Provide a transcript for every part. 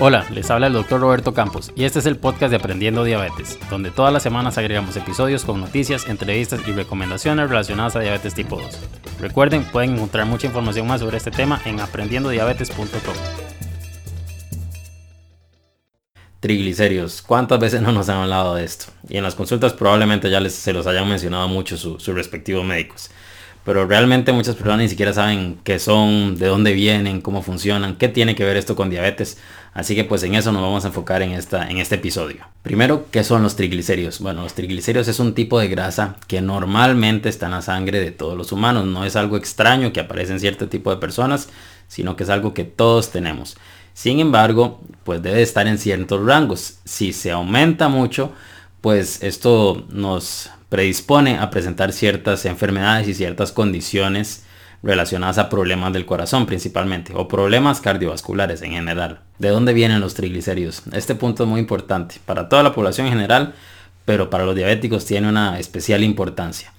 Hola, les habla el doctor Roberto Campos y este es el podcast de Aprendiendo Diabetes, donde todas las semanas agregamos episodios con noticias, entrevistas y recomendaciones relacionadas a diabetes tipo 2. Recuerden, pueden encontrar mucha información más sobre este tema en aprendiendodiabetes.com. Triglicéridos, ¿cuántas veces no nos han hablado de esto? Y en las consultas probablemente ya se los hayan mencionado mucho sus respectivos médicos pero realmente muchas personas ni siquiera saben qué son, de dónde vienen, cómo funcionan, qué tiene que ver esto con diabetes. Así que pues en eso nos vamos a enfocar en, esta, en este episodio. Primero, ¿qué son los triglicéridos? Bueno, los triglicéridos es un tipo de grasa que normalmente está en la sangre de todos los humanos. No es algo extraño que aparece en cierto tipo de personas, sino que es algo que todos tenemos. Sin embargo, pues debe estar en ciertos rangos. Si se aumenta mucho, pues esto nos predispone a presentar ciertas enfermedades y ciertas condiciones relacionadas a problemas del corazón principalmente o problemas cardiovasculares en general. ¿De dónde vienen los triglicéridos? Este punto es muy importante para toda la población en general, pero para los diabéticos tiene una especial importancia.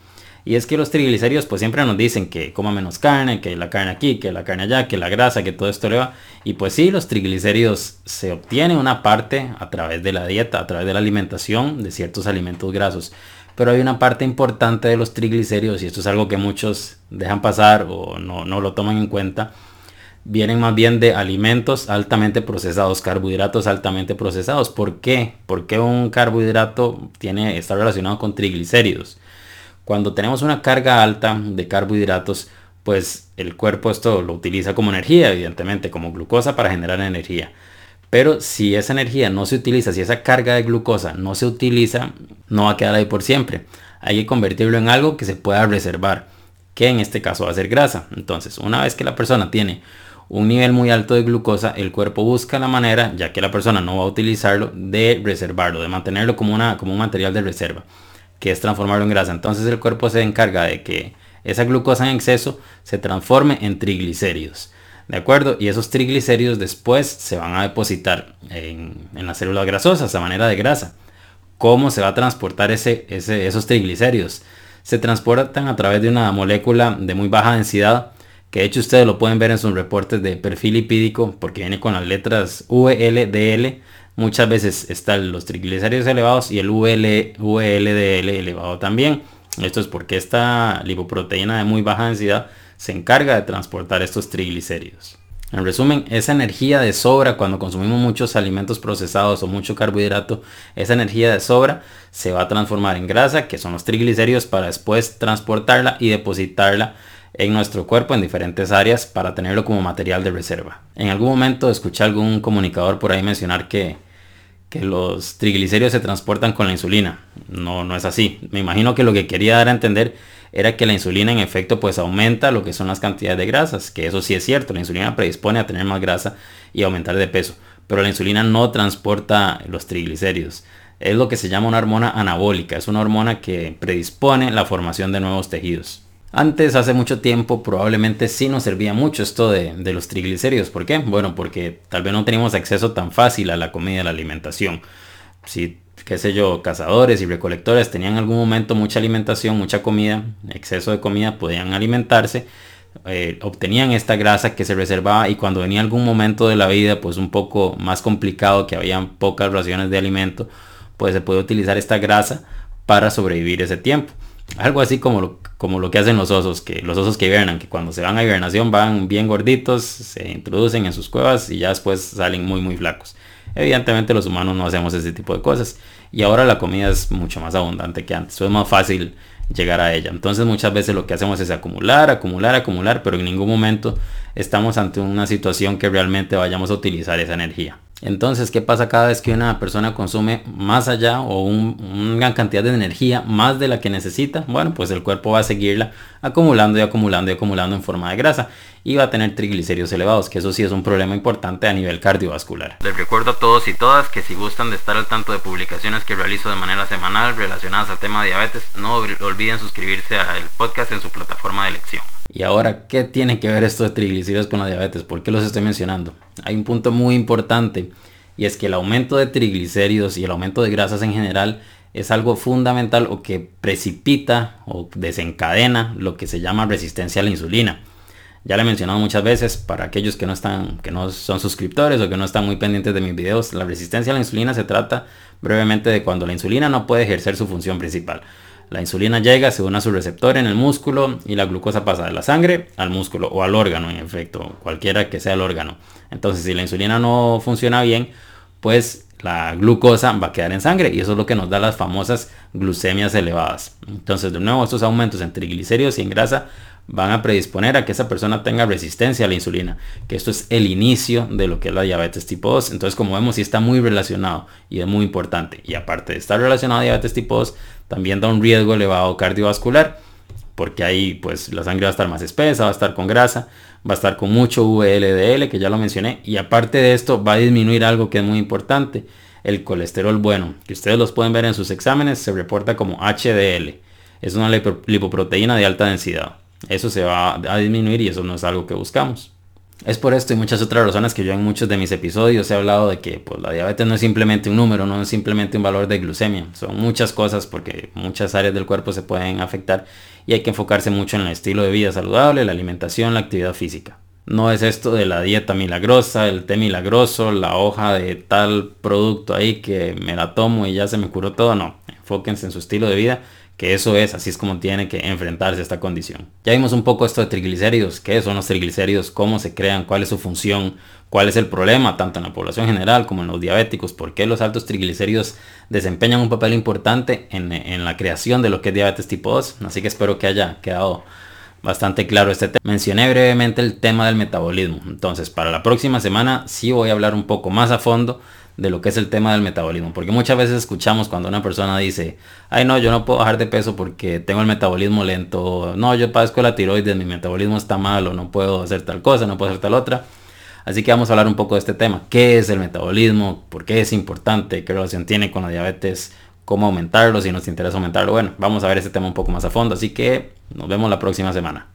Y es que los triglicéridos pues siempre nos dicen que coma menos carne, que la carne aquí, que la carne allá, que la grasa, que todo esto le va. Y pues sí, los triglicéridos se obtiene una parte a través de la dieta, a través de la alimentación de ciertos alimentos grasos pero hay una parte importante de los triglicéridos y esto es algo que muchos dejan pasar o no, lo toman en cuenta. Vienen más bien de alimentos altamente procesados, carbohidratos altamente procesados. ¿Por qué? Porque un carbohidrato tiene, está relacionado con triglicéridos. Cuando tenemos una carga alta de carbohidratos, pues el cuerpo esto lo utiliza como energía, evidentemente, como glucosa para generar energía. Pero si esa energía no se utiliza, si esa carga de glucosa no se utiliza, no va a quedar ahí por siempre. Hay que convertirlo en algo que se pueda reservar, que en este caso va a ser grasa. Entonces, una vez que la persona tiene un nivel muy alto de glucosa, el cuerpo busca la manera, ya que la persona no va a utilizarlo, de reservarlo, de mantenerlo como, una, como un material de reserva, que es transformarlo en grasa. Entonces el cuerpo se encarga de que esa glucosa en exceso se transforme en triglicéridos. ¿De acuerdo? Y esos triglicéridos después se van a depositar en, las células grasosas a manera de grasa. ¿Cómo se va a transportar ese, esos triglicéridos? Se transportan a través de una molécula de muy baja densidad, que de hecho ustedes lo pueden ver en sus reportes de perfil lipídico, porque viene con las letras VLDL. Muchas veces están los triglicéridos elevados y el VLDL elevado también. Esto es porque esta lipoproteína de muy baja densidad se encarga de transportar estos triglicéridos. En resumen, esa energía de sobra cuando consumimos muchos alimentos procesados o mucho carbohidrato, esa energía de sobra se va a transformar en grasa, que son los triglicéridos, para después transportarla y depositarla en nuestro cuerpo en diferentes áreas para tenerlo como material de reserva. En algún momento escuché algún comunicador por ahí mencionar que, que los triglicéridos se transportan con la insulina. No, no es así. Me imagino que lo que quería dar a entender era que la insulina en efecto pues aumenta lo que son las cantidades de grasas, que eso sí es cierto, la insulina predispone a tener más grasa y aumentar de peso, pero la insulina no transporta los triglicéridos. Es lo que se llama una hormona anabólica, es una hormona que predispone la formación de nuevos tejidos. Antes, hace mucho tiempo, probablemente sí nos servía mucho esto de, de, los triglicéridos. ¿Por qué? Bueno, porque tal vez no teníamos acceso tan fácil a la comida a la alimentación. Si qué sé yo, cazadores y recolectores tenían en algún momento mucha alimentación, mucha comida, exceso de comida, podían alimentarse, eh, obtenían esta grasa que se reservaba y cuando venía algún momento de la vida pues un poco más complicado, que habían pocas raciones de alimento, pues se puede utilizar esta grasa para sobrevivir ese tiempo. Algo así como lo, como lo que hacen los osos, que los osos que hibernan, que cuando se van a hibernación van bien gorditos, se introducen en sus cuevas y ya después salen muy muy flacos. Evidentemente los humanos no hacemos ese tipo de cosas y ahora la comida es mucho más abundante que antes, es más fácil llegar a ella. Entonces muchas veces lo que hacemos es acumular, acumular, acumular, pero en ningún momento estamos ante una situación que realmente vayamos a utilizar esa energía. Entonces, ¿qué pasa cada vez que una persona consume más allá o una gran cantidad de energía más de la que necesita? Bueno, pues el cuerpo va a seguirla acumulando y acumulando y acumulando en forma de grasa y va a tener triglicéridos elevados, que eso sí es un problema importante a nivel cardiovascular. Les recuerdo a todos y todas que si gustan de estar al tanto de publicaciones que realizo de manera semanal relacionadas al tema de diabetes, no olviden suscribirse al podcast en su plataforma de elección. Y ahora, ¿qué tiene que ver esto de triglicéridos con la diabetes? ¿Por qué los estoy mencionando? Hay un punto muy importante y es que el aumento de triglicéridos y el aumento de grasas en general es algo fundamental o que precipita o desencadena lo que se llama resistencia a la insulina. Ya le he mencionado muchas veces para aquellos que no están, que no son suscriptores o que no están muy pendientes de mis videos, la resistencia a la insulina se trata brevemente de cuando la insulina no puede ejercer su función principal. La insulina llega, se une a su receptor en el músculo y la glucosa pasa de la sangre al músculo o al órgano, en efecto, cualquiera que sea el órgano. Entonces, si la insulina no funciona bien, pues la glucosa va a quedar en sangre y eso es lo que nos da las famosas glucemias elevadas. Entonces, de nuevo, estos aumentos en triglicéridos y en grasa van a predisponer a que esa persona tenga resistencia a la insulina, que esto es el inicio de lo que es la diabetes tipo 2. Entonces, como vemos, sí está muy relacionado y es muy importante. Y aparte de estar relacionado a diabetes tipo 2, también da un riesgo elevado cardiovascular, porque ahí pues la sangre va a estar más espesa, va a estar con grasa, va a estar con mucho VLDL, que ya lo mencioné, y aparte de esto va a disminuir algo que es muy importante, el colesterol bueno, que ustedes los pueden ver en sus exámenes, se reporta como HDL. Es una lipoproteína de alta densidad eso se va a disminuir y eso no es algo que buscamos. Es por esto y muchas otras razones que yo en muchos de mis episodios he hablado de que pues, la diabetes no es simplemente un número, no es simplemente un valor de glucemia. Son muchas cosas porque muchas áreas del cuerpo se pueden afectar y hay que enfocarse mucho en el estilo de vida saludable, la alimentación, la actividad física. No es esto de la dieta milagrosa, el té milagroso, la hoja de tal producto ahí que me la tomo y ya se me curó todo. No, enfóquense en su estilo de vida que eso es, así es como tiene que enfrentarse a esta condición. Ya vimos un poco esto de triglicéridos, qué son los triglicéridos, cómo se crean, cuál es su función, cuál es el problema, tanto en la población general como en los diabéticos, por qué los altos triglicéridos desempeñan un papel importante en, en la creación de lo que es diabetes tipo 2. Así que espero que haya quedado bastante claro este tema. Mencioné brevemente el tema del metabolismo. Entonces, para la próxima semana sí voy a hablar un poco más a fondo de lo que es el tema del metabolismo. Porque muchas veces escuchamos cuando una persona dice, ay no, yo no puedo bajar de peso porque tengo el metabolismo lento, no, yo padezco la tiroides, mi metabolismo está mal o no puedo hacer tal cosa, no puedo hacer tal otra. Así que vamos a hablar un poco de este tema. ¿Qué es el metabolismo? ¿Por qué es importante? ¿Qué relación tiene con la diabetes? ¿Cómo aumentarlo? Si nos interesa aumentarlo. Bueno, vamos a ver ese tema un poco más a fondo. Así que nos vemos la próxima semana.